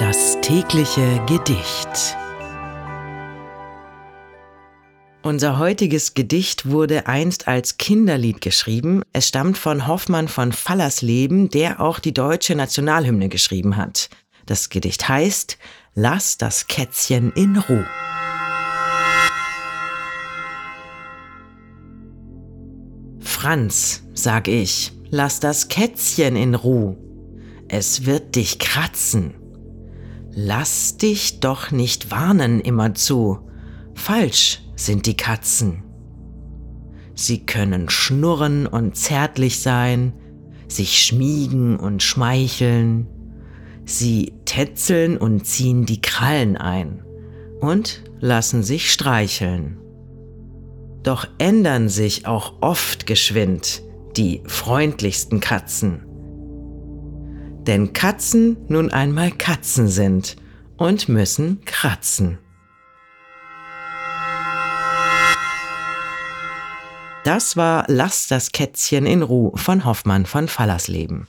Das tägliche Gedicht. Unser heutiges Gedicht wurde einst als Kinderlied geschrieben. Es stammt von Hoffmann von Fallersleben, der auch die deutsche Nationalhymne geschrieben hat. Das Gedicht heißt Lass das Kätzchen in Ruhe. Franz, sag ich, lass das Kätzchen in Ruhe. Es wird dich kratzen. Lass dich doch nicht warnen immerzu. Falsch sind die Katzen. Sie können schnurren und zärtlich sein, sich schmiegen und schmeicheln. Sie tetzeln und ziehen die Krallen ein und lassen sich streicheln. Doch ändern sich auch oft geschwind die freundlichsten Katzen. Denn Katzen nun einmal Katzen sind und müssen kratzen. Das war Lass das Kätzchen in Ruhe von Hoffmann von Fallersleben.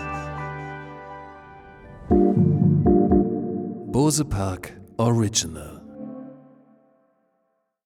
Bose Park Original